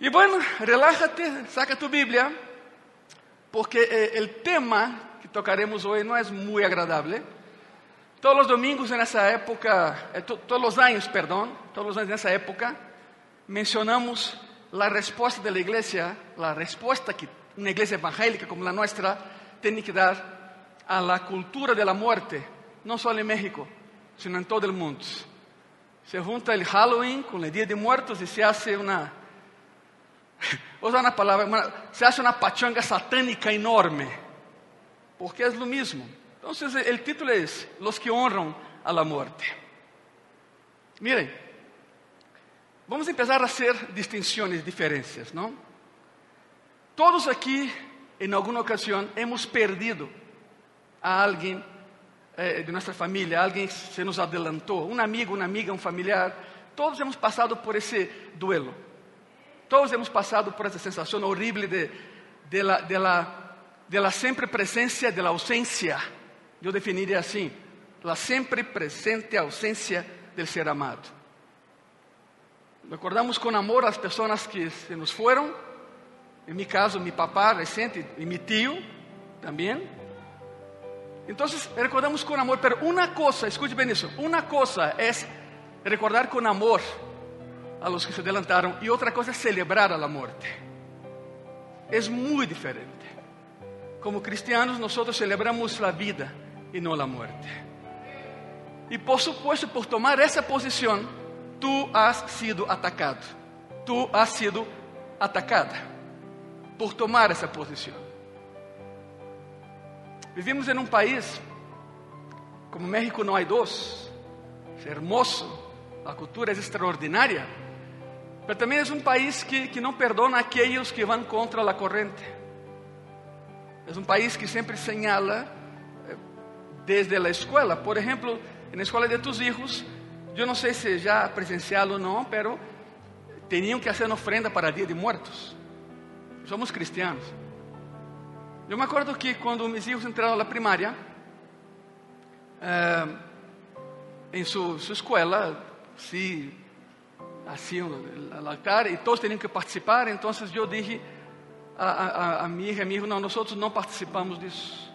Y bueno, relájate, saca tu Biblia, porque eh, el tema que tocaremos hoy no es muy agradable. Todos los domingos en esa época, eh, to- todos los años, perdón, todos los años en esa época, mencionamos la respuesta de la iglesia, la respuesta que una iglesia evangélica como la nuestra tiene que dar a la cultura de la muerte, no solo en México, sino en todo el mundo. Se junta el Halloween con el Día de Muertos y se hace una, usar una palabra, una- se hace una pachanga satánica enorme, porque es lo mismo. Entonces el título es Los que honran a la muerte. Miren, vamos empezar a hacer distinciones, diferencias, ¿no? Todos aquí, en alguna ocasión, hemos perdido a alguien eh, de nuestra familia, alguien se nos adelantó, un amigo, una amiga, un familiar. Todos hemos pasado por ese duelo. Todos hemos pasado por esa sensación horrible de, de la, de la- de la siempre presencia de la ausencia. Yo definiría así, la siempre presente ausencia del ser amado. Recordamos con amor a las personas que se nos fueron. En mi caso, mi papá reciente y mi tío también. Entonces, recordamos con amor, pero una cosa, escuche bien eso, una cosa es recordar con amor a los que se adelantaron y otra cosa es celebrar a la muerte. Es muy diferente. Como cristianos nosotros celebramos la vida y no la muerte. Y por supuesto, por tomar esa posición, tú has sido atacado. Tú has sido atacada por tomar esa posición. Vivimos en un país, como México no hay dos, es hermoso, la cultura es extraordinaria, pero también es un país que, que no perdona a aquellos que van contra la corriente. Es un país que siempre señala eh, desde la escuela. Por ejemplo, en la escuela de tus hijos, yo no sé si ya presencial o no, pero tenían que hacer una ofrenda para el Día de Muertos. Somos cristianos. Eu me acordo que quando meus filhos entraram na primária, eh, em sua, sua escola, se haciam o altar e todos tinham que participar, então eu disse a, a, a minha irmã, amigo, não, nós não participamos disso.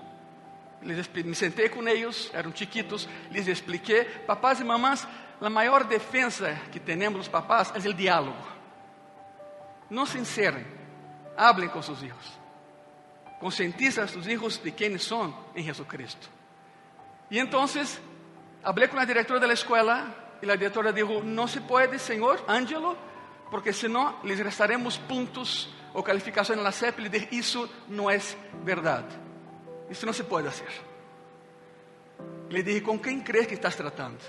Me sentei com eles, eram chiquitos, lhes expliquei, papás e mamãs, a maior defesa que temos os papás é o diálogo. Não se encerrem, hablem com seus filhos. Concientiza a sus hijos de quiénes son en Jesucristo. Y entonces hablé con la directora de la escuela y la directora dijo, no se puede, señor Ángelo, porque si no les restaremos puntos o calificación en la CEP. Le dije, eso no es verdad. Eso no se puede hacer. Le dije, ¿con quién crees que estás tratando?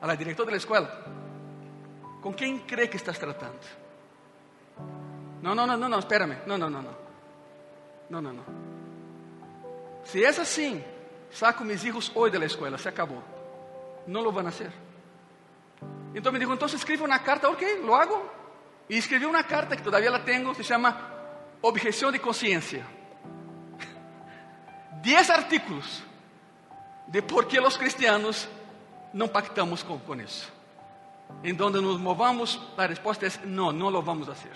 A la directora de la escuela. ¿Con crees que estás tratando? No, no, no, no, no, espérame. No, no, no, no. No, no, no. Si es saco mis hijos hoy de la escuela, se acabó. No lo van a. Entonces me dijo, entonces escribe una carta, ok, lo hago. Y escribí una carta que todavía la tengo, se llama Objeción de Conciencia. Diez artículos de por qué los cristianos no pactamos con, con eso. En donde nos movamos, la respuesta es no, no lo vamos a hacer.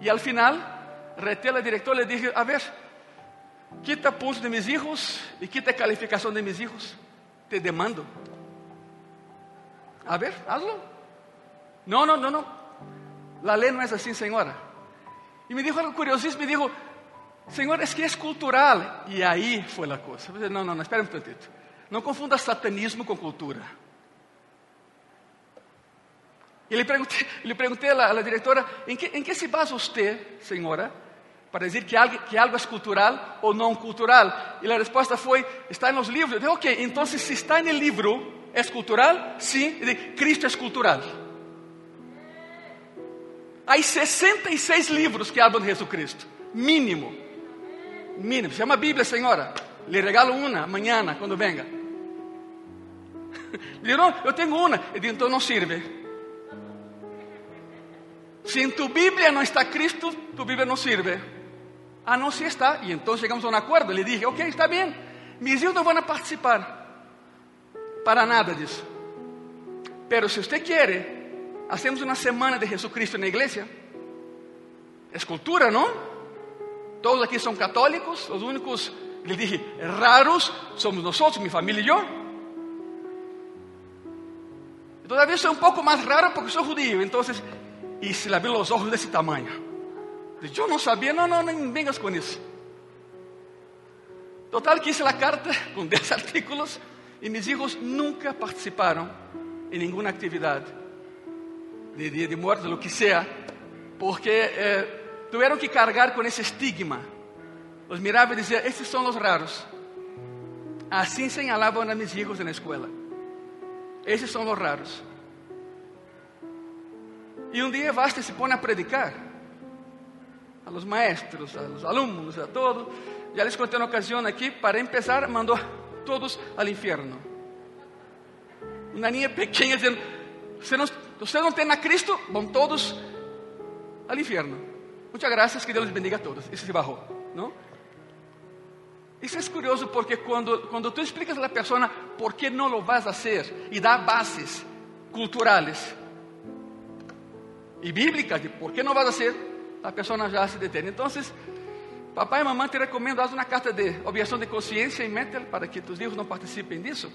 Y al final, reté a la directora y le dije, a ver, quita puntos de mis hijos y quita calificación de mis hijos. Te demando. A ver, hazlo. No, no, no, no. La ley no es así, señora. Y me dijo algo curiosísimo, me dijo, Señor, es que es cultural. Y ahí fue la cosa. Eu disse, No, no, no, espera un tantito. No confunda satanismo con cultura. Y le pregunté, le pregunté a, la, a la directora, ¿en qué, ¿en qué se basa usted, señora, para decir que algo, que algo es cultural o no cultural? Y la respuesta fue, está en los libros. Yo dije, ok, entonces si está en el libro, ¿es cultural? Dije, Cristo es cultural. Hay 66 libros que hablan de Jesucristo, mínimo. Mínimo. Se llama Biblia, señora. Le regalo una mañana cuando venga. Digo, no, yo tengo una. Y digo, entonces no sirve. Si en tu Biblia no está Cristo, tu Biblia no sirve. Ah, no, sí está. Y entonces llegamos a un acuerdo. Le dije, ok, está bien. Mis van a participar. Para nada disso. Pero si usted quiere, hacemos una semana de Jesucristo en la iglesia. Es cultura. Todos aquí son católicos, los únicos, le dije, raros somos nosotros, mi familia y yo. Todavía soy un poco más raro porque soy judío, entonces, y se le los ojos de ese tamaño. Yo no sabía, no, no, no vengas con eso. Total que hice la carta con 10 artículos y mis hijos nunca participaron en ninguna actividad de día de muerte, lo que sea, porque eh, tuvieron que cargar con ese estigma. Los miraba y decía, estos son los raros. Así señalaban a mis hijos en la escuela. Esos son los raros. Y un día Vasta se pone a predicar a los maestros, a los alumnos, a todos. Ya les conté una ocasión aquí, para empezar, mandó a todos al infierno. Una niña pequeña diciendo, ustedes no, usted no tienen a Cristo, van todos al infierno. Muchas gracias, que Dios les bendiga a todos. Eso se bajó, ¿no? Isso é curioso porque quando, quando tu explicas a la persona por que não lo vas a hacer e dá bases culturais e bíblicas de por que não vas a hacer, a pessoa já se detém. Então, papai e mamãe te recomendo, haz uma carta de objeção de consciência e métela para que tus hijos não participem disso.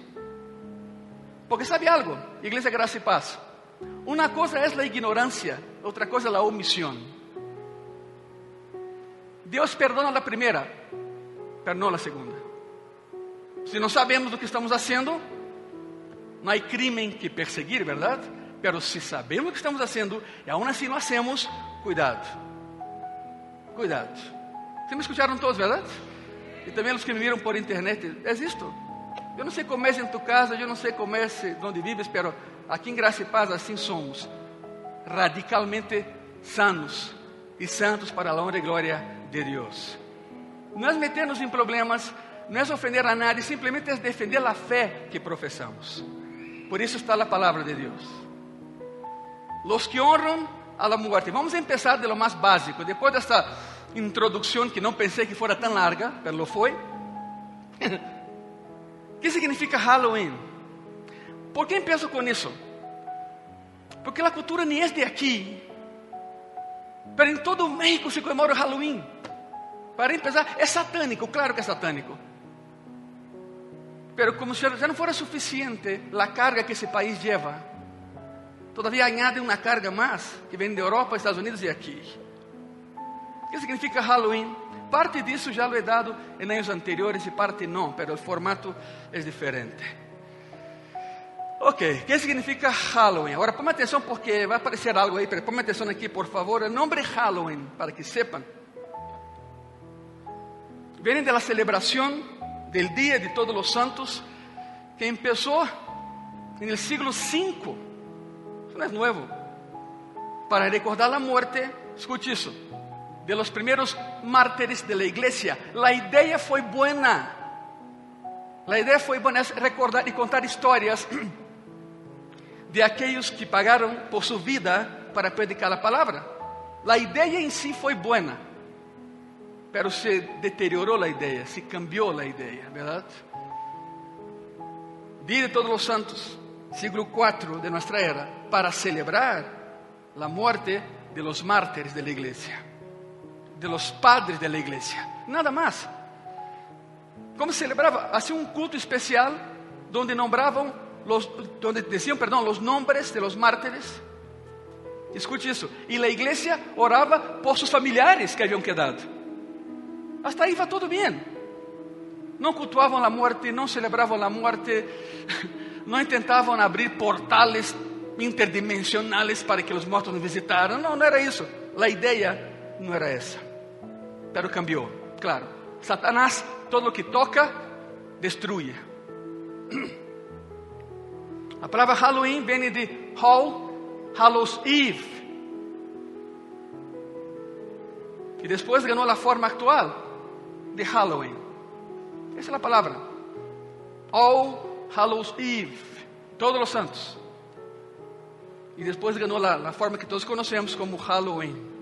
Porque sabe algo, Igreja Graça e Paz, uma coisa é a ignorância, outra coisa é a omissão. Deus perdona a primeira, pero no la segunda. Si no sabemos lo que estamos haciendo, no hay crimen que perseguir, ¿verdad? Pero si sabemos lo que estamos haciendo y aún así lo hacemos, cuidado. Cuidado. ¿Se me escucharon todos, verdad? Y también los que me vieron por internet, es esto. Eu não sei como é em tu casa, eu não sei como é onde vives, pero aqui em Graça e Paz assim somos, radicalmente sanos e santos para a honra e glória de Deus. Não é meternos em problemas, não é ofender a nadie, simplesmente é defender a fé que professamos. Por isso está a palavra de Deus. Los que honram a la muerte. Vamos começar de lo mais básico. Depois desta introdução que não pensei que fora tão larga, mas foi. que significa Halloween? Por que empiezo com isso? Porque a cultura nem é de aqui, mas em todo o México se comemora o Halloween. Para empezar, é satânico, claro que é satânico. Pero como se já não fora suficiente a carga que esse país leva, todavía añade uma carga mais que vem de Europa, Estados Unidos e aqui. Que significa Halloween? Parte disso já lo he dado em anos anteriores e parte não, pero o formato é diferente. Ok, o que significa Halloween? Agora, ponga atenção porque vai aparecer algo aí, ponga atenção aqui, por favor. O nome Halloween, para que sepan, vienen de la celebración del Día de Todos los Santos, que en el siglo V. Eso no es nuevo. Para recordar la muerte, escuche eso, de los primeros mártires de la iglesia. La idea fue buena. La idea fue buena, es recordar y contar historias de aquellos que pagaron por su vida para predicar la palabra. La idea en sí fue buena pero se deteriorou a ideia, se cambiou a ideia, verdade? Dia de Todos os Santos, siglo IV de nossa era, para celebrar a morte de los mártires de la iglesia, de los padres de la iglesia, nada mais. Como celebrava? Hacía um culto especial donde nombravam los, donde decían, perdón, los nombres de los mártires. Escute isso. E a igreja orava por seus familiares que haviam quedado. Hasta aí va tudo bem. Não cultuavam a morte, não celebravam a morte, não tentavam abrir portales interdimensionais para que os mortos nos visitaram. Não, não era isso. A ideia não era essa. Pero cambiou, claro. Satanás, todo o que toca, destrui. A palavra Halloween vem de Hall, Hallows Eve. E depois ganhou a forma actual de Halloween. Essa é a palavra. All Hallows Eve, todos os santos. E depois ganhou a forma que todos conhecemos como Halloween.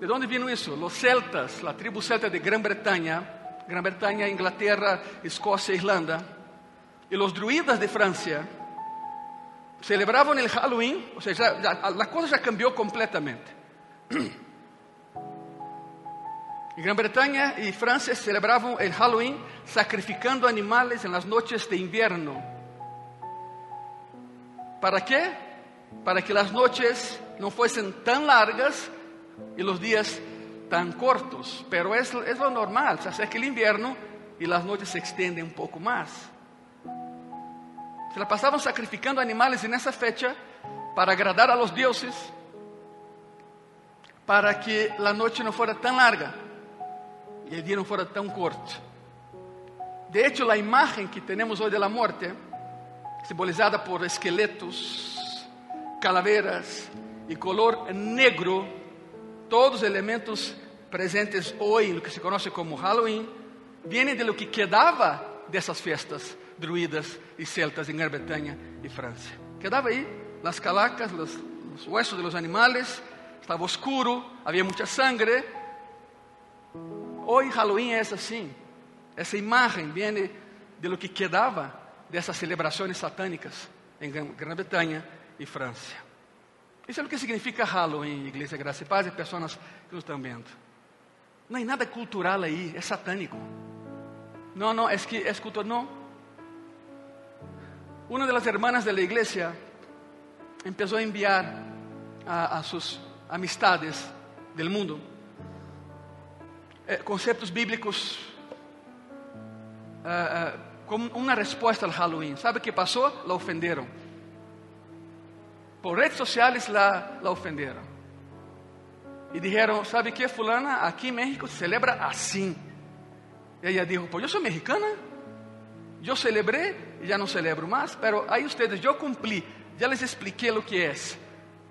De onde vino isso? Os celtas, a tribo celta de Grã-Bretanha, Grã-Bretanha, Inglaterra, Escócia, Irlanda, e os druidas de França celebravam o Halloween, ou seja, a coisa já cambiou completamente. En Gran Bretaña y Francia celebraban el Halloween sacrificando animales en las noches de invierno. ¿Para qué? Para que las noches no fuesen tan largas y los días tan cortos. Pero es, es lo normal, se acerca el invierno y las noches se extienden un poco más. Se la pasaban sacrificando animales en esa fecha para agradar a los dioses, para que la noche no fuera tan larga y el día no fuera tan corto. De hecho, la imagen que tenemos hoy de la muerte, simbolizada por esqueletos, calaveras y color negro, todos elementos presentes hoy en lo que se conoce como Halloween, vienen de lo que quedaba de esas fiestas druidas y celtas en Gran Bretaña y Francia. Quedaba ahí las calacas, los, los huesos de los animales, estaba oscuro, había mucha sangre. Hoy Halloween es así. Essa imagem vem de lo que quedava dessas celebrações satânicas em Grã-Bretanha e França. Isso é o que significa Halloween, Igreja Graça e Paz e pessoas que nos estão vendo. Não há nada cultural aí, é satânico. Não, não, é que é cultural, não. Uma das hermanas da igreja começou a enviar a, a suas amistades do mundo eh, conceitos bíblicos uh, uh, como uma resposta ao Halloween. ¿Sabe o que passou? La ofenderam. Por redes sociais la, la ofenderam. E disseram, ¿sabe que, fulana? Aqui em México se celebra assim. E ela disse, pues eu sou mexicana. Eu celebrei e já não celebro mais. Pero aí ustedes, eu cumpri. Já les expliquei o que é.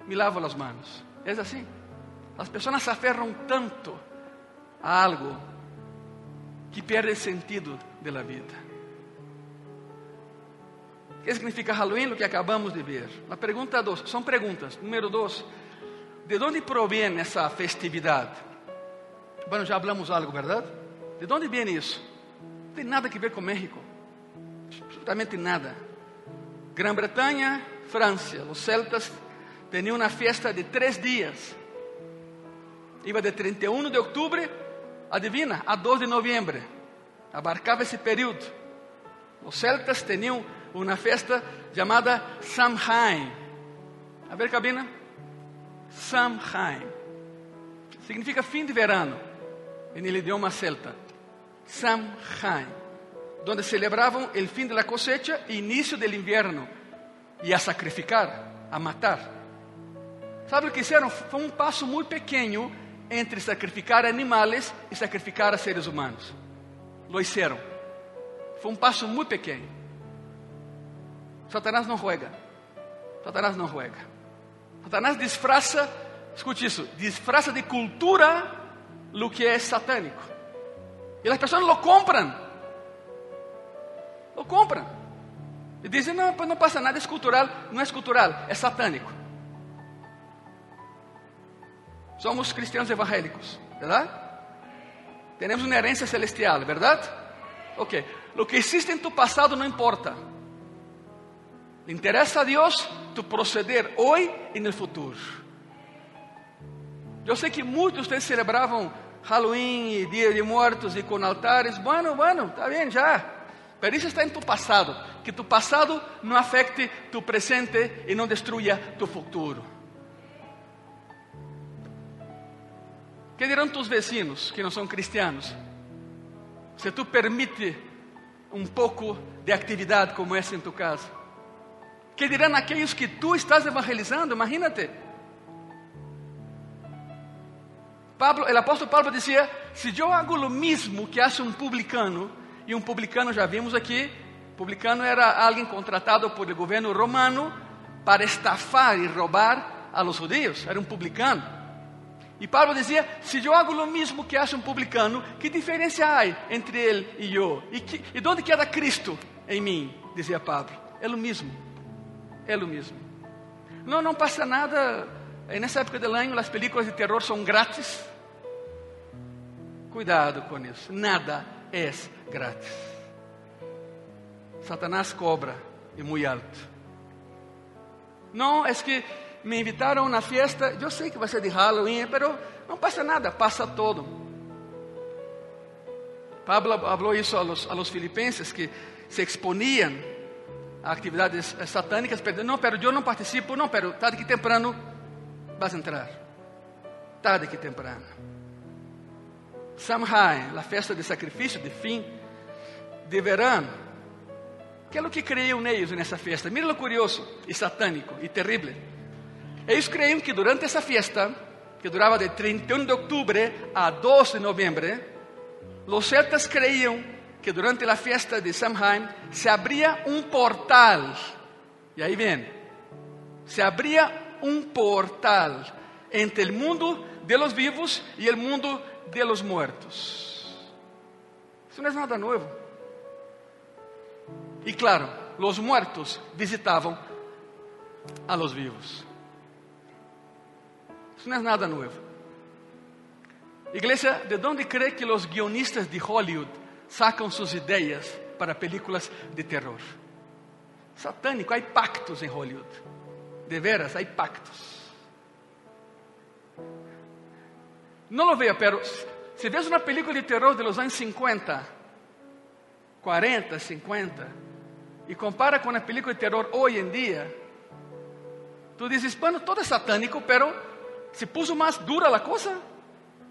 Me lavo as mãos. É assim. As pessoas se aferram tanto a algo que perde el sentido de la vida. ¿Qué significa Halloween? Lo que acabamos de ver. La pregunta dos, son preguntas. Número dos, ¿de dónde proviene esa festividad? Bueno, ya hablamos algo, ¿verdad? ¿De dónde viene eso? No tiene nada que ver con México. Absolutamente nada. Gran Bretaña, Francia, los celtas tenían una fiesta de tres días. Iba de 31 de octubre Adivina, a 12 de novembro, abarcava esse período. Os celtas tinham uma festa chamada Samhain. A ver, cabina? Samhain. Significa fim de verano, em idioma celta. Samhain. Onde celebravam o fim da cosecha e início do inverno. E a sacrificar, a matar. Sabe o que fizeram? Foi um passo muito pequeno entre sacrificar animales e sacrificar seres humanos. Lo hicieron. Foi um passo muito pequeno. Satanás não juega. Satanás não juega. Satanás disfraza, escute isso, disfraza de cultura lo que é satânico. E as pessoas lo compram. Lo compram. E dizem, não, pues não passa nada, é cultural. Não é cultural, é satânico. Somos cristianos evangélicos, ¿verdad? Tenemos una herencia celestial, ¿verdad? Ok. Lo que existe en tu pasado no importa. Le a Dios tu proceder hoy y en el futuro. Yo sé que muchos de celebraban Halloween y Día de Muertos y con altares. Bueno, bueno, está bien ya. Pero isso está em tu passado. Que tu passado não afecte tu presente e não destruya tu futuro. que dirão tus vecinos que não são cristianos? Se tu permite um pouco de atividade como essa em tu casa. Que dirão aqueles que tu estás evangelizando? Imagínate. Pablo, o apóstolo Pablo dizia: se eu hago o mesmo que hace um publicano, e um publicano já vimos aqui, publicano era alguém contratado por o governo romano para estafar e roubar a los judíos, era um publicano. E Pablo dizia: se eu hago o mesmo que hace um publicano, que diferença há entre ele e eu? E, que, e onde queda Cristo em mim? Dizia Pablo: é o mesmo, é o mesmo. Não, não passa nada. Nessa época do ano, as películas de terror são grátis. Cuidado com isso. Nada é grátis. Satanás cobra e muito alto. Não, é que me invitaram a uma festa, eu sei que vai ser de Halloween, mas não passa nada, passa todo. Pablo falou isso a los, filipenses que se exponiam atividades satânicas, não, pero eu não participo, não, pero tarde que temprano vas entrar. Tarde que temprano. Samhain, a festa de sacrifício de fim de verão. Que é o que creiam neles nessa festa. Mira o curioso e satânico e terrível. Eles creiam que durante essa festa, que durava de 31 de outubro a 2 de novembro, os celtas creiam que durante a festa de Samhain se abria um portal. E aí vem, se abria um portal entre o mundo de los vivos e o mundo de los muertos. Isso não é nada novo. E claro, os muertos visitavam a los vivos. Isso não é nada novo. Igreja, de onde crê que os guionistas de Hollywood sacam suas ideias para películas de terror? Satânico, há pactos em Hollywood. De veras, há pactos. Não lo veja, pero se vês uma película de terror de los anos 50, 40, 50, e compara com a película de terror hoje em dia, tu dizes, bueno, todo é satânico, pero se puso mais dura a coisa.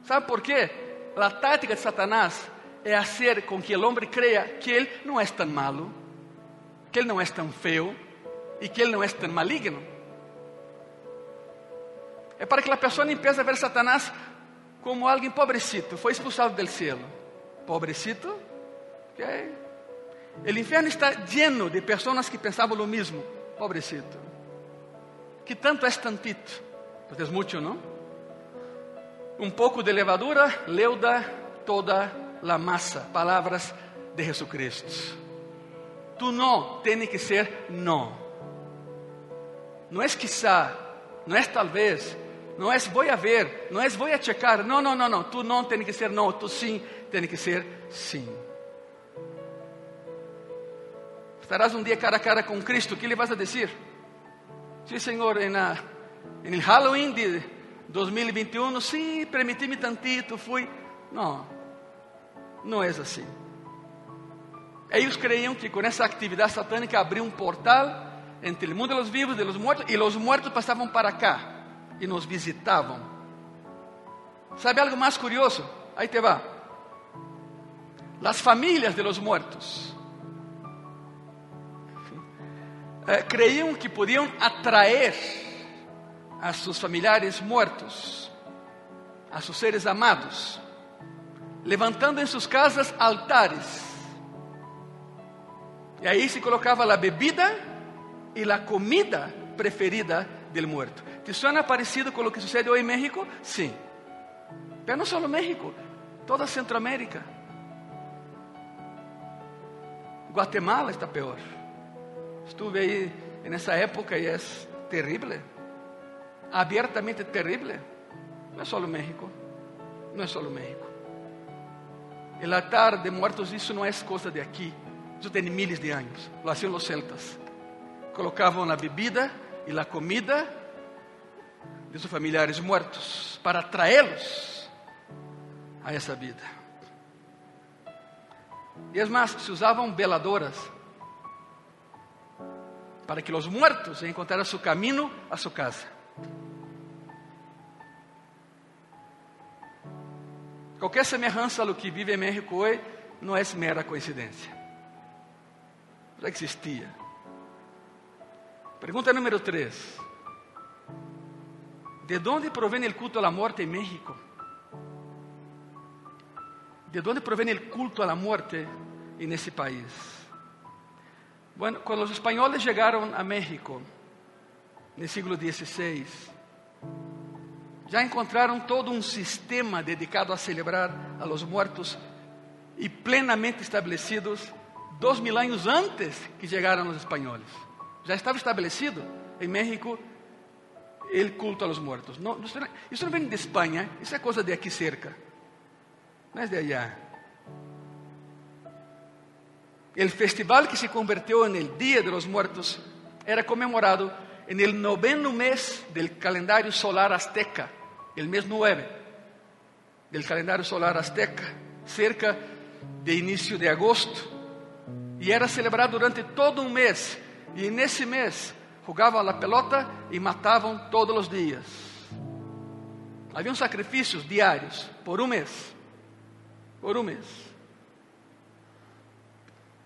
¿Sabe por quê? A tática de Satanás é fazer com que o homem creia que ele não é tão malo, que ele não é tão feio e que ele não é tão maligno. É para que a pessoa empiece a ver Satanás como alguém pobrecito, foi expulsado do céu. Pobrecito? Okay. O inferno está lleno de pessoas que pensavam o mesmo. Pobrecito. Que tanto é tantito? Porque é muito, não? Um pouco de levadura leuda toda a massa. Palavras de Jesucristo. Tu não tem que ser não. Não é quizá, não é talvez, não é vou a ver, não é vou a checar. Não, não, não, não. Tu não tem que ser não, tu sim tem que ser sim. Estarás um dia cara a cara com Cristo, o que lhe vas a dizer? Sim, Senhor, em, em Halloween de 2021, sim, permiti-me tantito, fui. Não, não é assim. Eles creiam que com essa atividade satânica abriu um portal entre o mundo dos vivos e dos mortos, e os mortos passavam para cá e nos visitavam. Sabe algo mais curioso? Aí te va. As famílias de los muertos eh, que podiam atrair a seus familiares mortos, a seus seres amados, levantando em suas casas altares. E aí se colocava a bebida e a comida preferida do morto. ¿Te suena parecido com o que sucede hoje em México? Sim. Mas não só no México, toda Centroamérica. Guatemala está pior. Estuve aí nessa época e é terrível, abertamente terrível. Não é só o México, não é só o México. O altar de muertos, isso não é coisa de aqui, isso tem miles de anos. Lo hacían os celtas. Colocavam a bebida e a comida de seus familiares muertos para atraê-los a essa vida. E é mais, se usavam veladoras para que os muertos encontraran su camino a su casa. Qualquer semelhança ao que vive em México hoje não é mera coincidência. Já existia. Pergunta número 3. ¿De onde provém o culto à morte em México? ¿De onde provém o culto à morte nesse país? Bueno, quando os espanhóis chegaram a México, no século XVI, já encontraram todo um sistema dedicado a celebrar a los muertos e plenamente estabelecidos dois mil anos antes que chegaram os espanhóis. Já estava estabelecido em México o culto a los muertos. Não, isso não vem de Espanha, isso é coisa de aqui cerca, não é de allá. El festival que se convirtió en el Día de los Muertos era conmemorado en el noveno mes del calendario solar azteca, el mes 9 del calendario solar azteca, cerca de inicio de agosto. Y era celebrado durante todo un mes. Y en ese mes jugaban la pelota y mataban todos los días. Habían sacrificios diarios por un mes. Por un mes.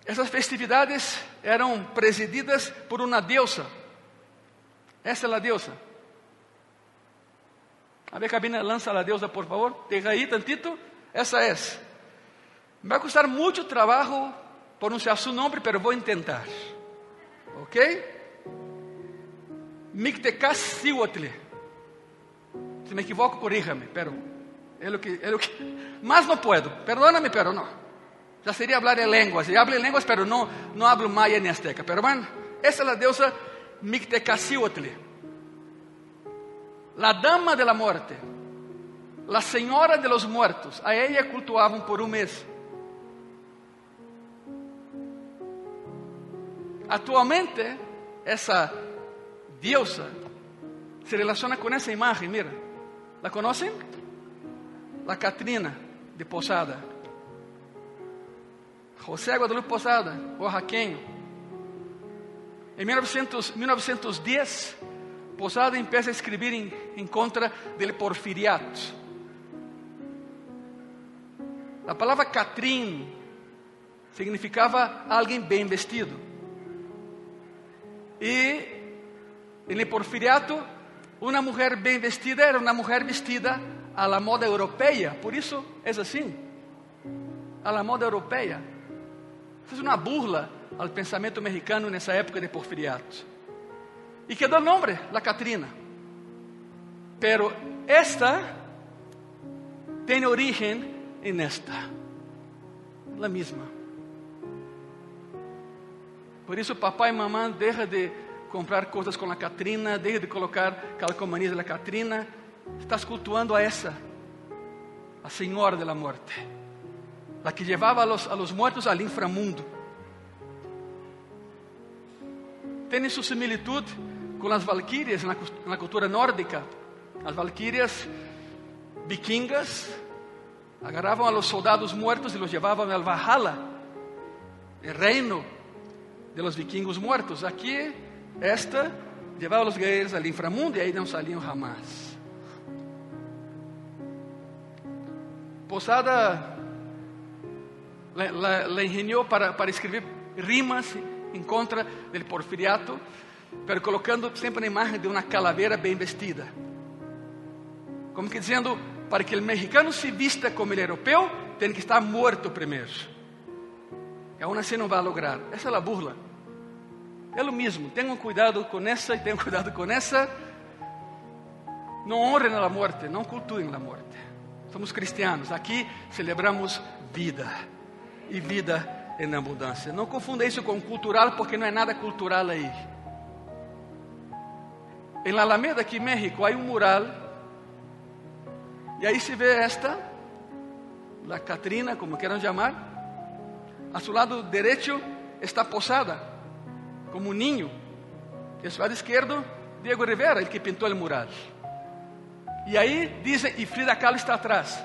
Essas festividades eram presididas por uma deusa. Essa é a deusa. A ver, cabina, lança a deusa, por favor. Deja aí tantito. Essa é. Vai custar muito trabalho pronunciar seu nome, mas vou tentar. Ok? Mictecacíhuatl. Se me equivoco, corríjame, pero é o que, é o que. Mas não puedo. Perdóname, pero não. Ya sería hablar en lenguas. Y hablo en lenguas, pero no, no hablo maya ni azteca. Pero bueno, esa es la diosa Mictecacihuatl. La dama de la muerte. La señora de los muertos. A ella cultuaban por un mes. Actualmente, esa diosa se relaciona con esa imagen. Mira, ¿la conocen? La Catrina de Posada. José Guadalupe Posada, oaxaqueño. Em 1900, 1910, Posada empieza a escrever em, em contra do porfiriato. A palavra Catrim significava alguém bem vestido. E no porfiriato, uma mulher bem vestida era uma mulher vestida à la moda europeia, por isso é assim, à la moda europeia. Fez uma burla ao pensamento mexicano nessa época de porfiriato. E quedou o nome, La Catrina. Pero esta tem origem em esta, la mesma. Por isso, papai e mamãe deixa de comprar coisas com a Catrina, deixa de colocar calcomanías da Catrina. Estás cultuando a essa, a Senhora Morte la que llevaba a los, a los muertos al inframundo. Tiene su similitud con las valquirias en la, en la cultura nórdica. Las valquirias vikingas agarraban a los soldados muertos y los llevaban al Valhalla, el reino de los vikingos muertos. Aquí, esta llevaba a los guerreros al inframundo y ahí no salían jamás. Posada la, la, la ingeniou para, para escrever rimas em contra do porfiriato, pero colocando sempre a imagem de uma calaveira bem vestida. Como que dizendo, para que o mexicano se vista como o europeu, tem que estar morto primeiro. E aún assim não vai lograr. Essa é a burla. É o mesmo. Tenham cuidado com essa e tenham cuidado com essa. Não honrem a morte, não cultuem a morte. Somos cristianos. Aqui celebramos vida e vida em abundância. Não confunda isso com cultural, porque não é nada cultural aí. Em La Alameda, aqui em México, há um mural. E aí se vê esta, La Catrina, como queiram chamar. A seu lado direito está posada, como um ninho. E a seu lado esquerdo, Diego Rivera, ele que pintou o mural. E aí dizem, e Frida Kahlo está atrás.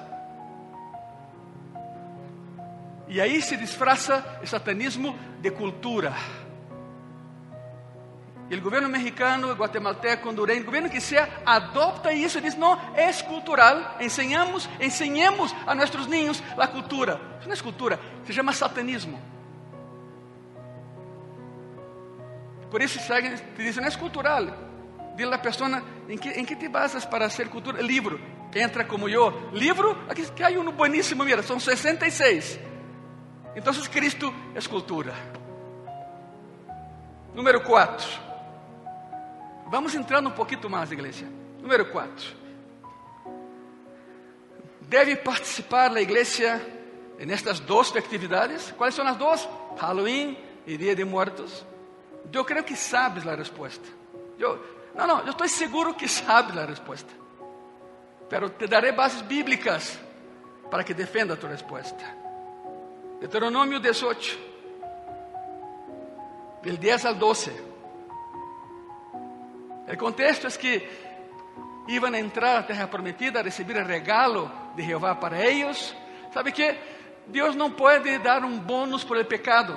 E aí se disfraça o satanismo de cultura. E o governo mexicano, guatemalteco, hondureño, governo que seja, adopta isso e diz: não, é cultural, ensinamos, ensinemos a nossos niños a cultura. Isso não é cultura, se chama satanismo. Por isso te dizem, não é cultural. Diz a pessoa, em que, em que te basas para ser cultura? Livro. Entra como eu. Livro, aqui que há um bueníssimo, mira, são 66. Então, Cristo é escultura. Número 4. Vamos entrando um pouquinho mais, igreja. Número 4. Deve participar a igreja nestas duas festividades. Quais são as duas? Halloween e Dia de Muertos. Eu creio que sabes a resposta. Eu, não, não, eu estou seguro que sabes a resposta. Pero te darei bases bíblicas para que defenda a tua resposta. Deuteronômio 18, del 10 al 12. O contexto é que iam a entrar à terra prometida a receber o regalo de Jeová para eles. ¿Sabe que? Deus não pode dar um bônus por el pecado.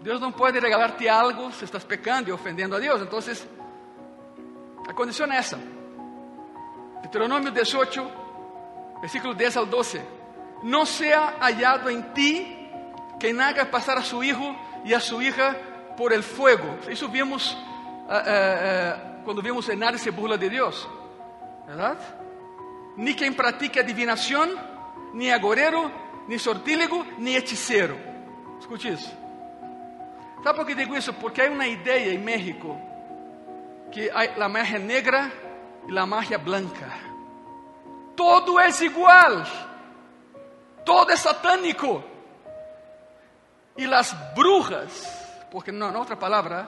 Deus não pode regalar-te algo se estás pecando e ofendendo a Deus. Então, a condição é essa. Deuteronômio 18, versículo 10 ao 12. Não seja hallado em ti quem haga passar a seu hijo e a sua hija por el fuego. Isso vimos uh, uh, uh, vimos que nadie se burla de Deus, verdade? Ni quem pratique adivinação, ni agorero, ni sortílego, ni hechicero. Escute isso. Sabe por que digo isso? Porque há uma ideia em México que há a magia negra e a magia blanca. Todo é igual. Todo é satânico. E as brujas, porque não há outra palavra,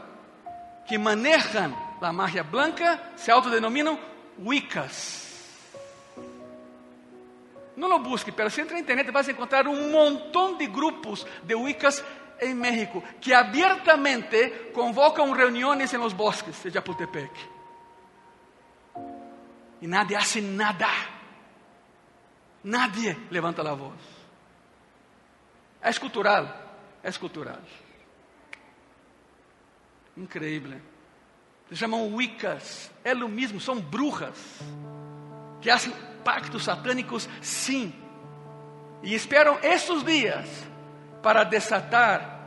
que manejam a magia blanca se autodenominam Wiccas. Não lo busque, pero se entra na internet vas a encontrar um montão de grupos de Wiccas em México que abertamente convocam reuniões em los bosques de Chapultepec. E nadie hace nada. Nadie levanta a voz. É cultural, é cultural. Increíble. Se chamam Wiccas, é o mesmo, são brujas que fazem pactos satânicos, sim. E esperam esses dias para desatar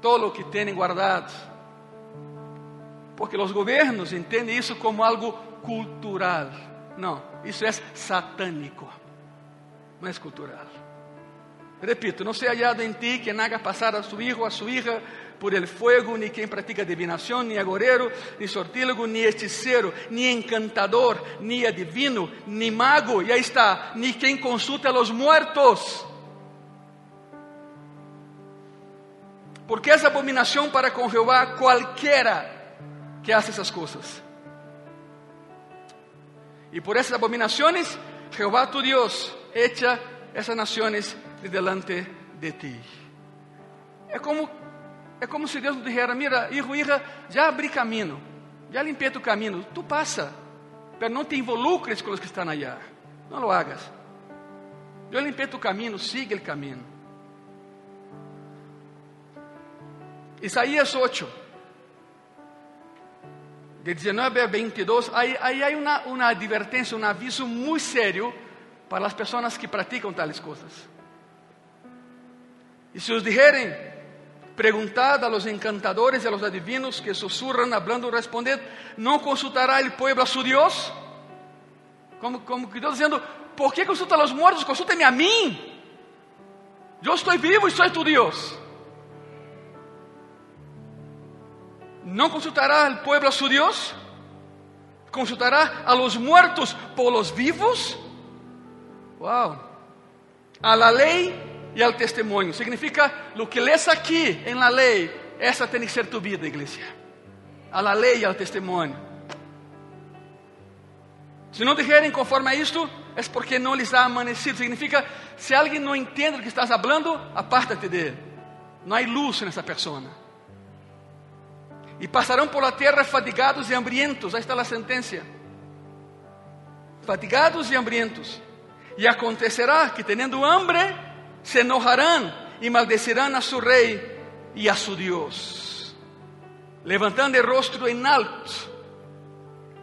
todo o que têm guardado. Porque os governos entendem isso como algo cultural. Não, isso é satânico, é cultural. Repito, não se hallado em ti quem haga passar a su hijo, a su hija por el fuego, ni quien practica adivinación, ni agorero, ni sortílego, ni hechicero, ni encantador, ni adivino, ni mago, y ahí está, ni quien consulta a los muertos. Porque es abominación para con Jehová cualquiera que hace esas cosas. Y por esas abominaciones, Jehová tu Dios echa esas naciones de delante de ti. É como, é como se Deus dijera: Mira, hijo, hija, já abri caminho, já limpei tu caminho, tu passa, mas não te involucres com os que estão allá, não lo hagas. Eu limpei tu caminho, siga o caminho. Isaías 8, de 19 a 22, aí, aí uma, uma advertência, um aviso muito sério para as pessoas que praticam tais coisas. E se os dijerem, preguntad a los encantadores e a los adivinos que susurran hablando, responded, ¿no consultará el pueblo a su Dios? Como, como que Deus dizendo, ¿por que consulta a los muertos? Consúlteme a mim. Eu estou vivo e sou tu Deus. ¿No consultará el pueblo a su Dios? ¿Consultará a los muertos por los vivos? A la lei e ao testemunho. Significa lo que lees aqui em la lei, essa tem que ser tu vida, igreja. A la lei e ao testemunho. Se não dijerem conforme a isto, é porque não lhes ha amanecido. Significa, se alguém não entende o que estás falando, aparta-te dele. Não há luz nessa pessoa. E passarão por la terra fatigados e hambrientos. Aí está a sentença. Fatigados e hambrientos. E acontecerá que, tendo hambre, se enojarán y maldecirán a su rey y a su Dios, levantando el rostro en alto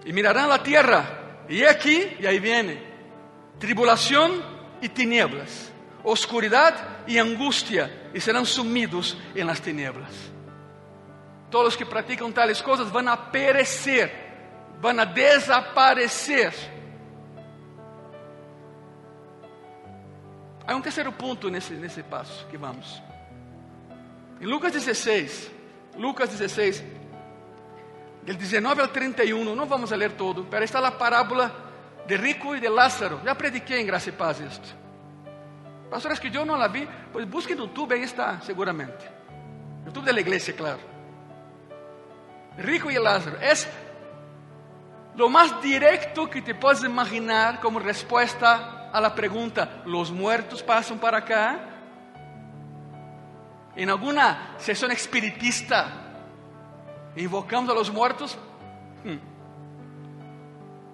y mirarán la tierra. Y aquí, y ahí viene, tribulación y tinieblas, oscuridad y angustia, y serán sumidos en las tinieblas. Todos los que practican tales cosas van a perecer, van a desaparecer Há um terceiro ponto nesse, nesse passo que vamos. Em Lucas 16, Lucas 16, del 19 ao 31, não vamos a ler todo, pero está a parábola de rico e de Lázaro. Já prediquei em Graça e Paz isto. Pastores que eu não la vi, pois busquem no YouTube, aí está, seguramente. YouTube da igreja, claro. Rico e Lázaro. É lo mais direto que te podes imaginar como resposta a la pregunta, ¿los muertos pasan para acá? En alguna sesión espiritista, invocamos a los muertos,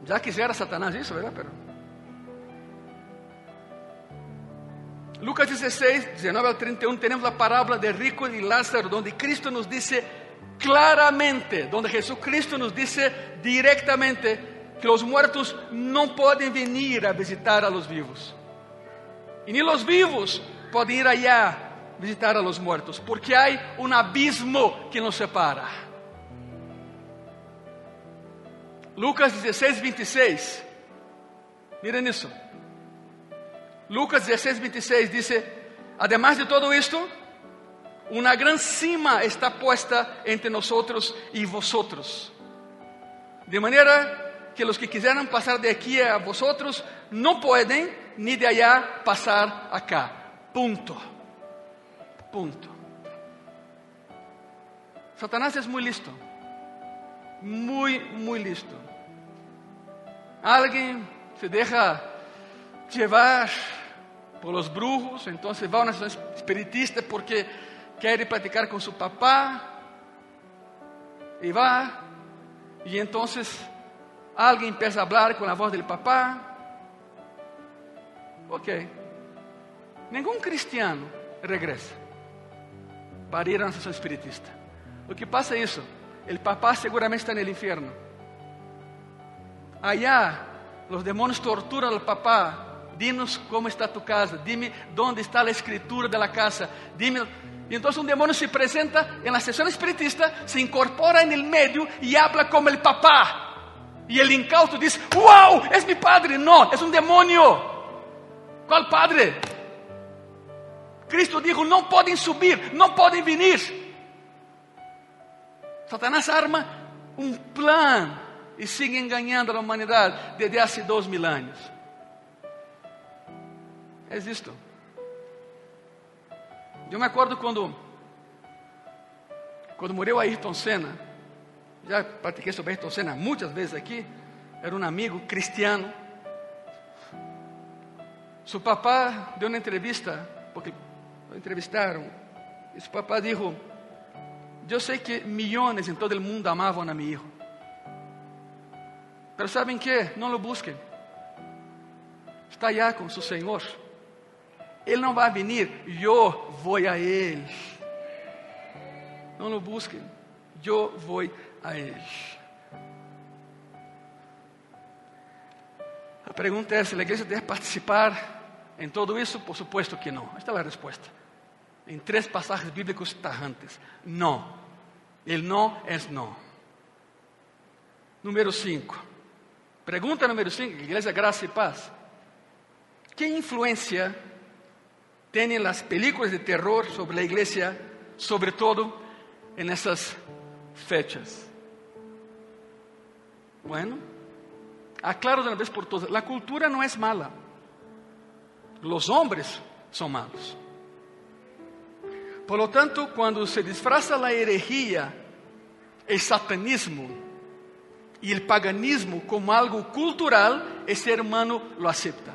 Ya quisiera Satanás eso, ¿verdad? Pero... Lucas 16, 19 al 31, tenemos la parábola de rico y Lázaro, donde Cristo nos dice claramente, donde Jesucristo nos dice directamente que los muertos no pueden venir a visitar a los vivos. Y ni los vivos pueden ir allá visitar a los muertos, porque hay un abismo que nos separa. Lucas 16, 26. Miren eso. Lucas 16, 26 dice, además de todo esto, una gran cima está puesta entre nosotros y vosotros. De manera que los que quisieran pasar de aquí a vosotros no pueden ni de allá pasar acá. Punto. Punto. Satanás es muy listo. Muy, muy listo. Alguien se deja llevar por los brujos, entonces va a una sesión espiritista porque quiere platicar con su papá y va, y entonces alguien empieza a hablar con la voz del papá. Ok, ningún cristiano regresa para ir a una sesión espiritista. Lo que pasa es eso, el papá seguramente está en el infierno. Allá los demonios torturan al papá dinos cómo está tu casa, dime dónde está la escritura de la casa, dime. Y entonces un demonio se presenta en la sesión espiritista, se incorpora en el medio y habla como el papá. Y el incauto dice, wow, es mi padre. No, es un demonio. ¿Cuál padre? Cristo dijo, no pueden subir, no pueden venir. Satanás arma un plan y sigue engañando a la humanidad desde hace dos mil años. Es isto. Eu me acordo quando, quando morreu Ayrton Senna, já pratiquei sobre Ayrton Senna muitas vezes aqui, era um amigo cristiano. Seu papá deu uma entrevista, porque lo entrevistaram, e seu papá disse, eu sei que milhões em todo o mundo amavam a meu filho, mas sabem que? Não lo busquem. Está allá com seu Senhor. Ele não vai vir, eu vou a Ele. Não o busquem, eu vou a Ele. A pergunta é: se a igreja deve participar em todo isso? Por supuesto que não. Esta é a resposta. Em três passagens bíblicos tajantes: não. Ele não é não. Número 5. Pergunta número 5, Igreja Graça e Paz. Que influência tienen las películas de terror sobre la iglesia, sobre todo en esas fechas. Bueno, aclaro de una vez por todas, la cultura no es mala, los hombres son malos. Por lo tanto, cuando se disfraza la herejía, el satanismo y el paganismo como algo cultural, ese hermano lo acepta.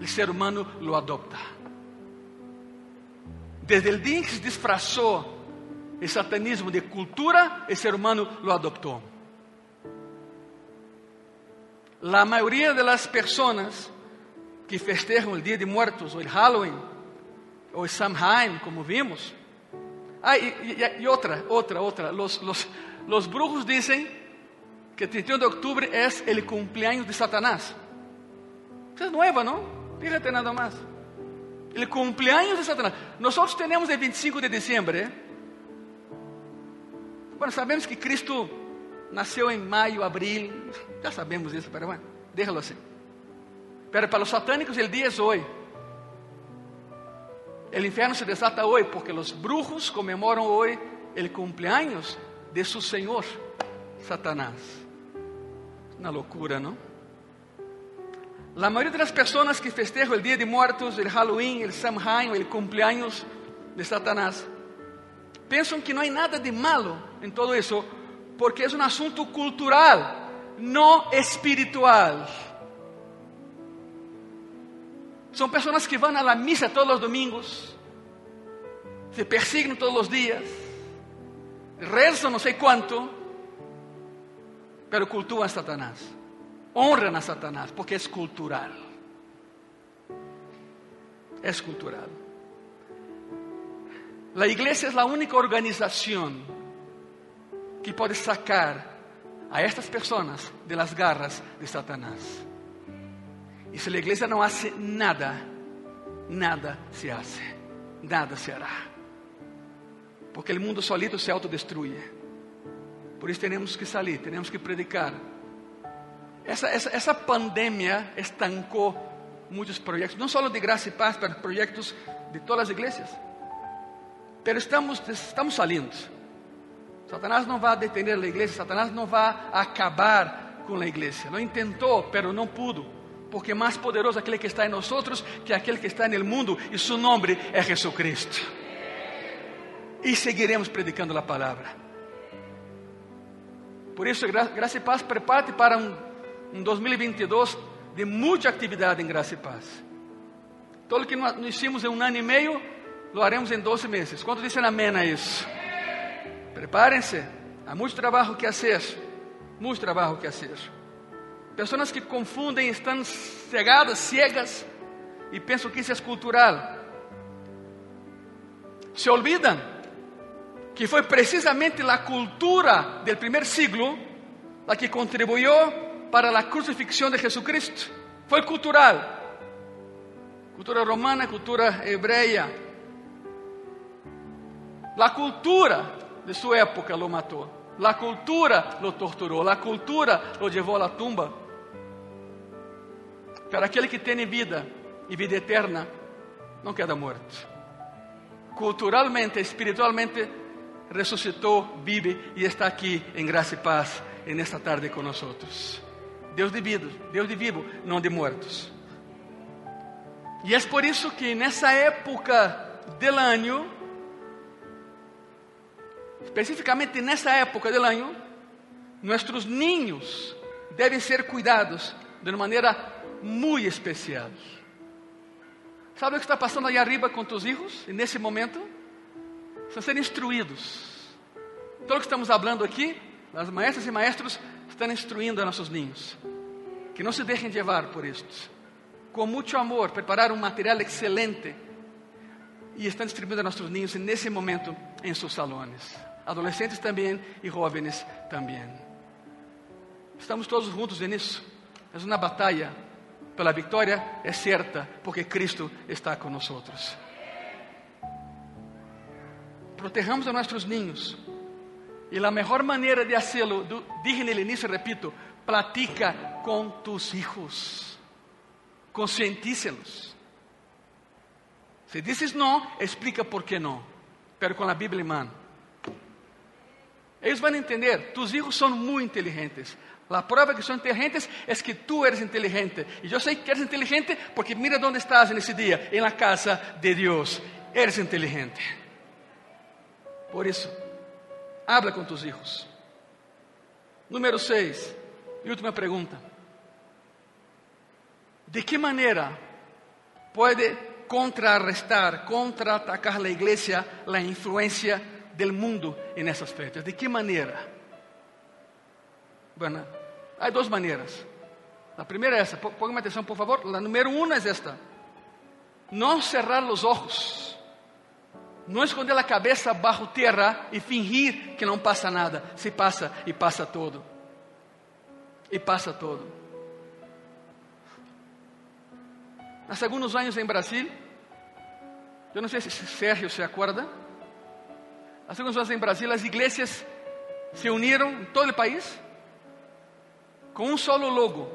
o ser humano lo adopta. Desde o dia que se disfrazou o satanismo de cultura, o ser humano lo adoptou. La maioria de las personas que festejam o Dia de Muertos, o Halloween, ou o Samhain, como vimos. Ah, e outra, outra, outra. Los, los, los brujos dizem que 31 de outubro é o cumpleaños de Satanás. É nova, não? Fíjate nada más. El cumpleaños de Satanás. Nosotros tenemos el 25 de diciembre. Bueno, sabemos que Cristo nació en mayo, abril. Ya sabemos eso, pero bueno, déjalo así. Pero para los satánicos el día es hoy. El infierno se desata hoy porque los brujos conmemoran hoy el cumpleaños de su Señor, Satanás. Una locura, ¿no? La mayoría de las personas que festejan el Día de Muertos, el Halloween, el Samhain, el cumpleaños de Satanás, piensan que no hay nada de malo en todo eso, porque es un asunto cultural, no espiritual. Son personas que van a la misa todos los domingos, se persiguen todos los días, rezan no sé cuánto, pero cultúan a Satanás. Honran a Satanás porque es cultural. Es cultural. La iglesia es la única organización que puede sacar a estas personas de las garras de Satanás. Y si la iglesia no hace nada, nada se hace, nada se hará. Porque el mundo solito se autodestruye. Por isso temos que salir, temos que predicar. Essa, essa, essa pandemia estancou muitos projetos, não só de graça e paz, mas projetos de todas as igrejas. Mas estamos, estamos salindo. Satanás não vai detener a igreja, Satanás não vai acabar com a igreja. Não tentou, pero não pudo. Porque mais poderoso aquele que está em nós que aquele que está no mundo, e seu nome é Jesus Cristo. E seguiremos predicando a palavra. Por isso, Graça e Paz, prepare para um, um 2022 de muita atividade em Graça e Paz. Todo o que nós hicimos em um ano e meio, lo haremos em 12 meses. Quantos dizem amém a isso? Prepárense, há muito trabalho que fazer, muito trabalho que fazer. Pessoas que confundem, estão cegadas, ciegas e pensam que isso é cultural. Se olvidam que foi precisamente a cultura do primeiro siglo a que contribuiu para a crucifixião de Jesucristo. Foi cultural. Cultura romana, cultura hebreia. A cultura de sua época lo matou. A cultura lo torturou. A cultura lo levou à tumba. Para aquele que tem vida e vida eterna, não queda morto. Culturalmente, espiritualmente, resucitó, vive y está aquí en gracia y paz en esta tarde con nosotros. Deus de vivo, Deus de vivo, não de muertos. E é por isso que nessa época del ano, especificamente nessa época del ano, nossos niños devem ser cuidados de uma maneira muito especial. Sabe o que está passando aí arriba com tus hijos, nesse momento? Estão sendo instruídos. Todo o que estamos falando aqui, as maestras e maestros estão instruindo a nossos ninhos. Que não se deixem levar por isto. Com muito amor, preparar um material excelente e estão distribuindo a nossos ninhos nesse momento em seus salões. Adolescentes também e jovens também. Estamos todos juntos nisso. É uma batalha pela vitória é certa, porque Cristo está conosco. Protejamos a nossos ninhos e a melhor maneira de hacerlo, dije no início, repito, platica com tus hijos, concientícelos. Se dices não, explica por que não, pero com a Bíblia em mão. Eles vão entender, tus hijos são muito inteligentes. A prova que são inteligentes é que tu eres inteligente. E eu sei que eres inteligente porque mira onde estás nesse dia, em la casa de Deus. Eres inteligente. Por isso, Habla com tus hijos. Número 6. E última pergunta. ¿De que maneira pode contrarrestar, contraatacar a igreja a influência do mundo em essas fechas? ¿De que maneira? Bueno, há duas maneiras. A primeira é essa, ponga atenção por favor. A número um é esta: não cerrar os olhos não esconder a cabeça bajo terra e fingir que não passa nada. Se passa e passa todo. E passa todo. Há alguns anos em Brasil, eu não sei se Sérgio se acorda, há alguns anos em Brasil, as igrejas se uniram em todo o país com um solo logo,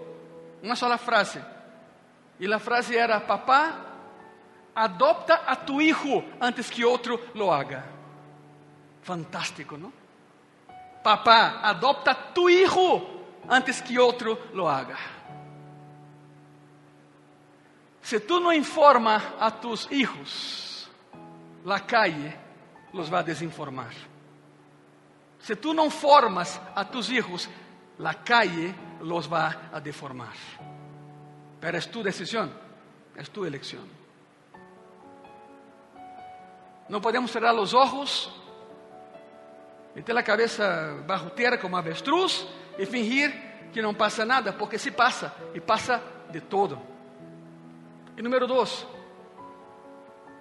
uma sola frase. E a frase era: Papá, adopta a tu hijo antes que outro lo haga. Fantástico, não? Papá, adopta a tu hijo antes que outro lo haga. Se tu não informa a tus hijos, la calle los va a desinformar. Se tu não formas a tus hijos, la calle los va a deformar. Pero es tu decisión, es tu elección. Não podemos cerrar os olhos, meter a cabeça bajo tierra como avestruz e fingir que não passa nada, porque se passa, e passa de todo. E número dois,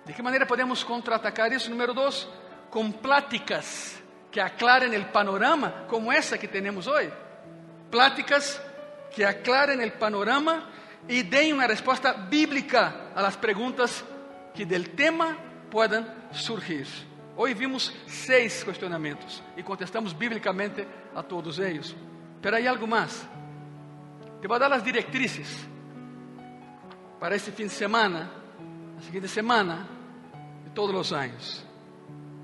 de que maneira podemos contra-atacar isso? Número dois, com pláticas que aclarem o panorama, como essa que temos hoje. Pláticas que aclarem o panorama e deem uma resposta bíblica a las que del tema puedan surgir. Hoje vimos seis questionamentos e contestamos biblicamente a todos eles. Pero há algo mais. Te vou dar as diretrizes para este fim de semana, a seguinte semana e todos os anos.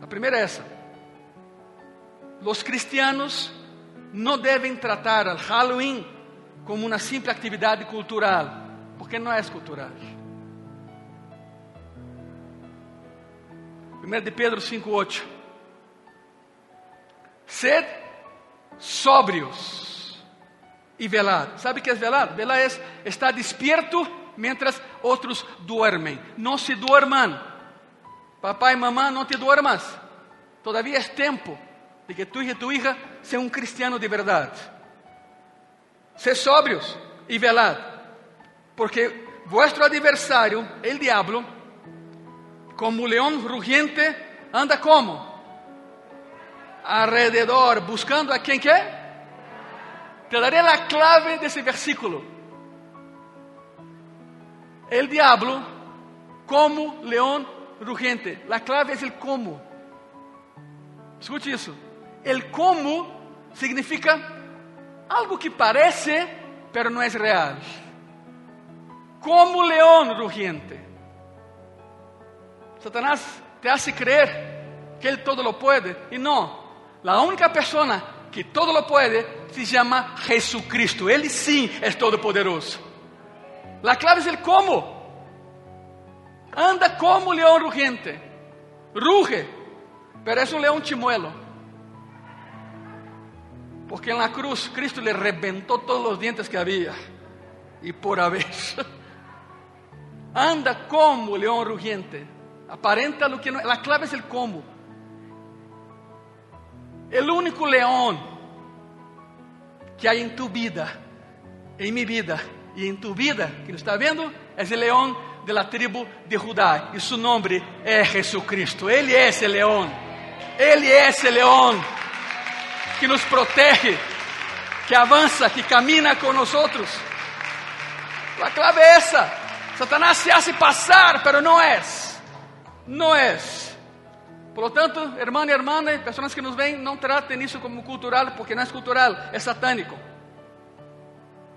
A primeira é essa. Os cristianos não devem tratar o Halloween como uma simples atividade cultural, porque não é cultural. 1 de Pedro 5,8. Sed sóbrios e velad. ¿Sabe o que é velar? Velar é estar despierto mientras outros duermen. Não se duerman. Papá e mamá, não te duermas. Todavía é tempo de que tu e tu hija sean um cristiano de verdade. Sed sóbrios e velad, porque vuestro adversário, el diablo, como leão rugiente, anda como? Alrededor, buscando a quem quer. Te daré a clave desse versículo. El diablo, como leão rugiente. A clave é o como. Escute isso. El como significa algo que parece, pero não é real. Como leão rugiente. Satanás te hace creer que Él todo lo puede. Y no, la única persona que todo lo puede se llama Jesucristo. Él sí es todopoderoso. La clave es el cómo. Anda como león rugiente. Ruge, pero es un león chimuelo. Porque en la cruz Cristo le reventó todos los dientes que había. Y por haber. Anda como león rugiente. Aparenta lo que no. La clave es el cómo. El único león que hay en tu vida, en mi vida y en tu vida, que lo está viendo, es el león de la tribu de Judá. Y su nombre es Jesucristo. Él es el león. Él es el león que nos protege, que avanza, que camina con nosotros. La clave es esa. Satanás se hace pasar, pero no es. Não é. Por lo tanto, irmão e irmã, pessoas que nos veem, não tratem isso como cultural, porque não é cultural, é satânico.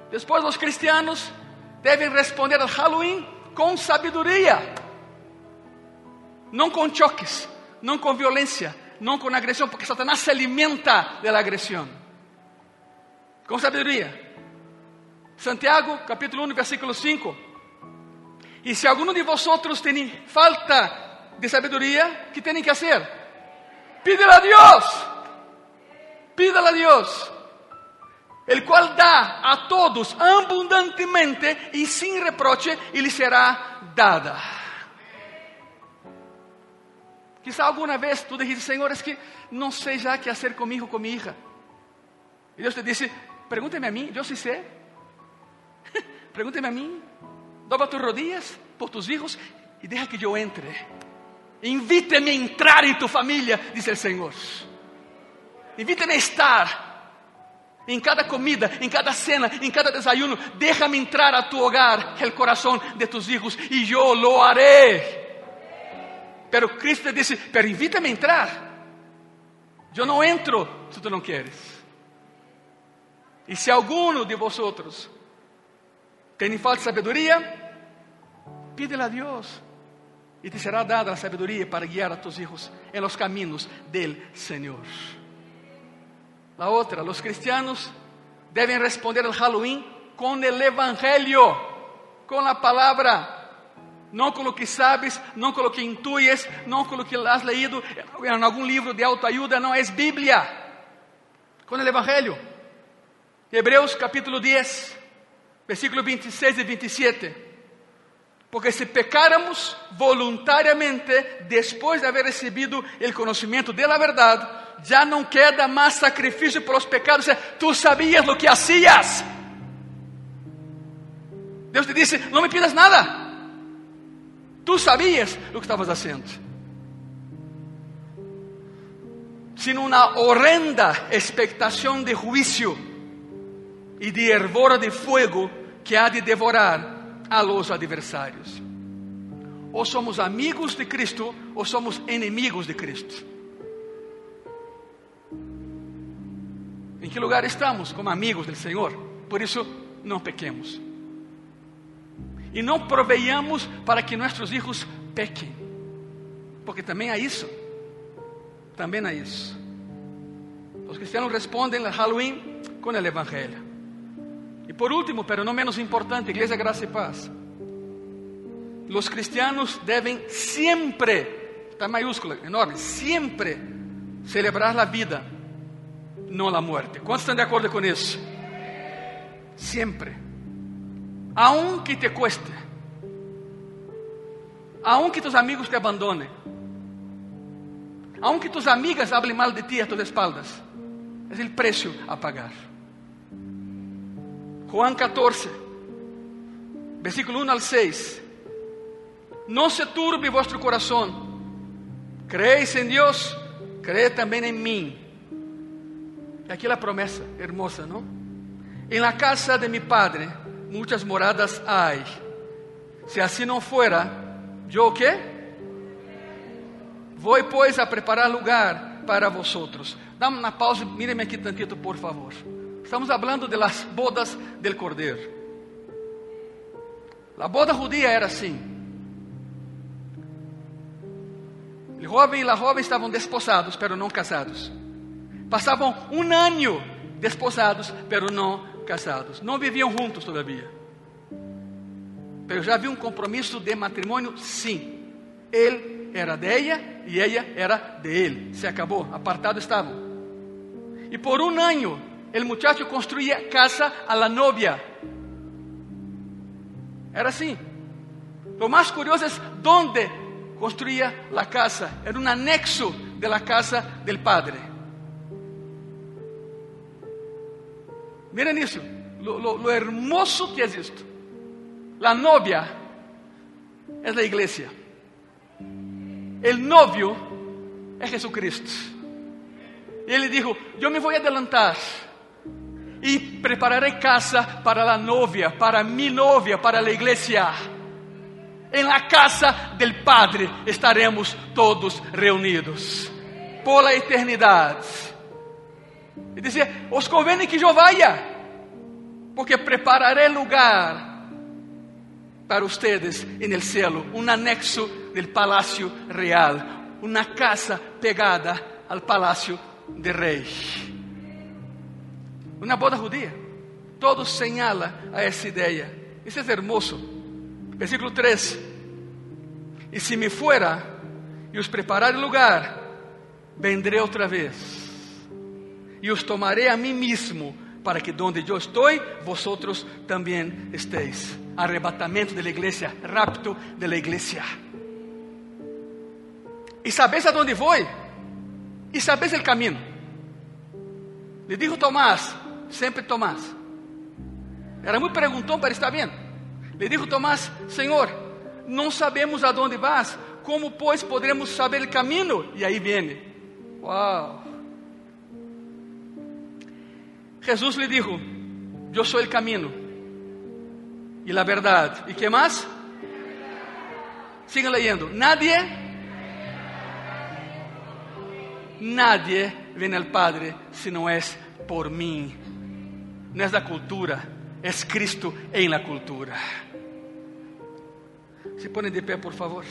Depois, os cristianos devem responder ao Halloween com sabedoria, não com choques, não com violência, não com agressão, porque Satanás se alimenta da agressão. Com sabedoria. Santiago, capítulo 1, versículo 5. E se algum de vosotros tem falta de sabiduría, ¿qué tienen que hacer? Pídela a Dios. Pídela a Dios. El cual da a todos abundantemente y sin reproche y le será dada. Quizá alguna vez tú dijiste, Señor, es que no sé ya qué hacer con mi hijo, con mi hija. Y Dios te dice, pregúnteme a mí, yo sí sé. pregúnteme a mí. Dobla tus rodillas por tus hijos y deja que yo entre. Invíteme a entrar em tu família, diz o Senhor. Invíteme a estar em cada comida, em cada cena, em cada desayuno. Déjame entrar a tu hogar, el corazón de tus hijos, e eu lo haré. Pero Cristo disse: Pero invítame a entrar. Eu não entro se tu não queres. E se alguno de vosotros falta de sabedoria, pídele a Deus e te será dada a sabedoria para guiar a tus hijos en los caminos del Señor. La otra, los cristianos deben responder al Halloween con el Evangelio, con la palabra, não com o que sabes, não com o que intuyes, não com o que has leído em algum livro de autoajuda, não, é Bíblia, com o Evangelho. Hebreus capítulo 10, versículo 26 e 27. Porque se pecáramos voluntariamente, después de haber recibido el conocimiento de la ya no queda más sacrificio por los pecados. Tú sabías lo que hacías. Deus te disse: Não me pidas nada. Tu sabias o que estavas haciendo. Sin una horrenda expectación de juicio y de hervor de fuego que ha de devorar a los adversarios. Ou somos amigos de Cristo ou somos inimigos de Cristo. Em que lugar estamos como amigos do Senhor? Por isso, não pequemos. E não proveiamos para que nossos filhos pequem. Porque também há isso. Também há isso. Os cristianos respondem no Halloween com o Evangelho. E por último, pero não menos importante, Igreja Graça e Paz. Os cristianos devem sempre, está maiúscula, enorme, sempre celebrar a vida, não a morte. Quantos estão de acordo com isso? Sempre. Aunque te cueste, aunque tus amigos te abandonen, aunque tus amigas hablen mal de ti a tus espaldas, es el precio a pagar. Juan 14, versículo 1 al 6. No se turbe vuestro corazón. Creéis en Dios, creed también en mí. Y aquí la promesa hermosa, ¿no? En la casa de mi Padre muchas moradas hay. Si así no fuera, ¿yo qué? Voy pues a preparar lugar para vosotros. Dame una pausa, míreme aquí tantito, por favor. Estamos hablando de las bodas del Cordero. La boda judía era así. El joven y la joven estaban desposados, pero no casados. Pasaban un año desposados, pero no casados. Não viviam juntos todavia. Pero já havia um compromisso de matrimônio, sim. Ele era de ella e ella era de ele. Se acabou, apartado estavam. E por um ano, o muchacho construía casa a la novia. Era assim. Lo mais curioso é onde construía la casa. Era um anexo de la casa del padre. Miren isso, lo, lo, lo hermoso que é isto. La novia é a igreja. El novio é Jesucristo. E ele dijo: Eu me vou adelantar e prepararei casa para a novia, para mi novia, para a igreja. Em la casa del Padre estaremos todos reunidos por la eternidade. E dizia: Os convém que eu vaya, porque prepararé lugar para ustedes en el cielo, un anexo del palacio real, una casa pegada al palacio del rey. Una boda judía. Todo señala a esa idea. Isso é hermoso. Versículo 3. E se me fuera e os preparar lugar, vendré outra vez e os tomaré a mim mesmo, para que donde eu estou, vosotros também estéis. Arrebatamento da igreja, rapto da igreja. E sabes a dónde vou? E sabes o caminho? Le dijo Tomás, sempre Tomás. Era muito perguntão para estar bem. Le dijo Tomás, Senhor, não sabemos a dónde vas, como pois poderemos saber o caminho? E aí vem, uau, Jesús le dijo, yo soy el camino y la verdad. ¿Y qué más? Sigan leyendo. Nadie, nadie viene al Padre si no es por mí. No es la cultura, es Cristo en la cultura. Se ponen de pé, por favor.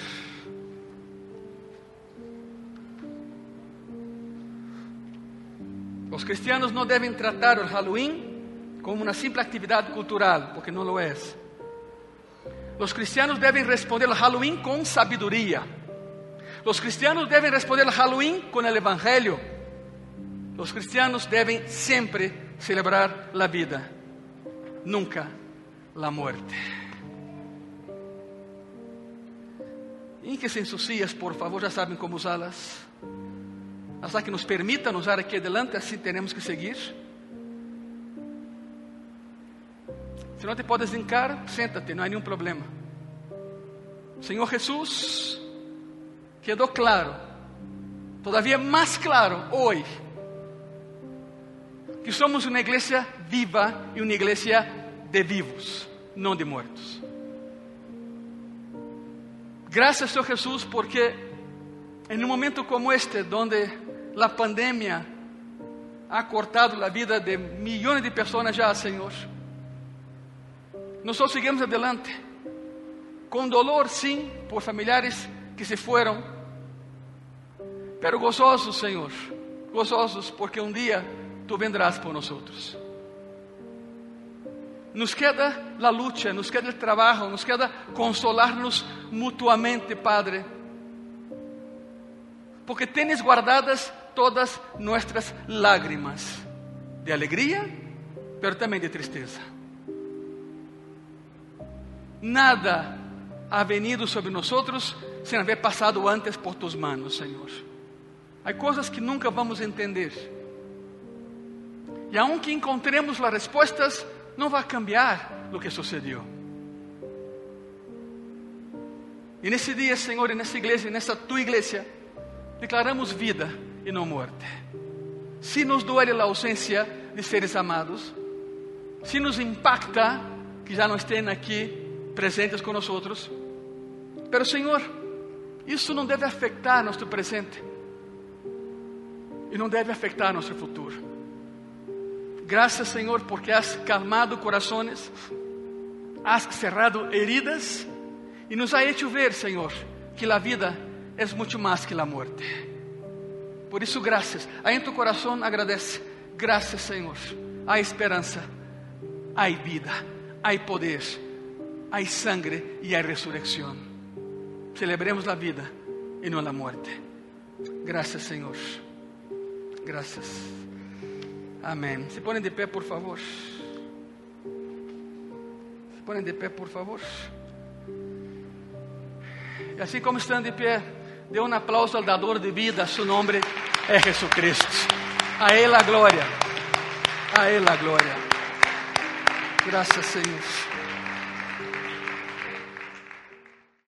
Os cristianos não devem tratar o Halloween como uma simples atividade cultural, porque não lo é. Os cristianos devem responder ao Halloween com sabedoria. Os cristianos devem responder ao Halloween com o Evangelho. Os cristianos devem sempre celebrar a vida, nunca a morte. Em que se ensucias, por favor, já sabem como usá-las. Hasta que nos permitan usar aquí adelante, así tenemos que seguir. Si no te hincar, siéntate, no hay ningún problema. Señor Jesús, quedó claro, todavía más claro hoy, que somos una iglesia viva y una iglesia de vivos, no de muertos. Gracias, Senhor Jesús, porque en un momento como este, donde la pandemia ha cortado la vida de millones de personas ya, Señor, nosotros seguimos adelante, con dolor, sí, por familiares que se fueron, pero gozosos, Señor, gozosos porque um dia tu vendrás por nosotros. Nos queda a luta, nos queda o trabalho, nos queda consolar-nos mutuamente, Padre. Porque tens guardadas todas nossas lágrimas de alegria, pero também de tristeza. Nada ha venido sobre nós sem haver passado antes por tus manos, Senhor. Há coisas que nunca vamos entender. E aunque encontremos as respostas, não vai cambiar o que sucedeu. E nesse dia, Senhor, e nessa igreja, nessa tua igreja, declaramos vida e não morte. Se nos duele a ausência de seres amados, se nos impacta que já não estejam aqui presentes outros, pero Senhor, isso não deve afetar nosso presente e não deve afetar nosso futuro. Graças, Senhor, porque has calmado corações, has cerrado heridas e nos ha hecho ver, Senhor, que a vida é muito mais que a morte. Por isso, graças. Aí em tu coração agradece. Graças, Senhor. Há esperança, há vida, há poder, há sangre e há ressurreição. Celebremos a vida e não a morte. Graças, Senhor. Graças. Amém. Se põem de pé, por favor. Se põem de pé, por favor. E assim como estão de pé, dê um aplauso ao dador de vida. Seu nome é Jesus Cristo. A Ele a glória. A Ele a glória. Graças, Senhor.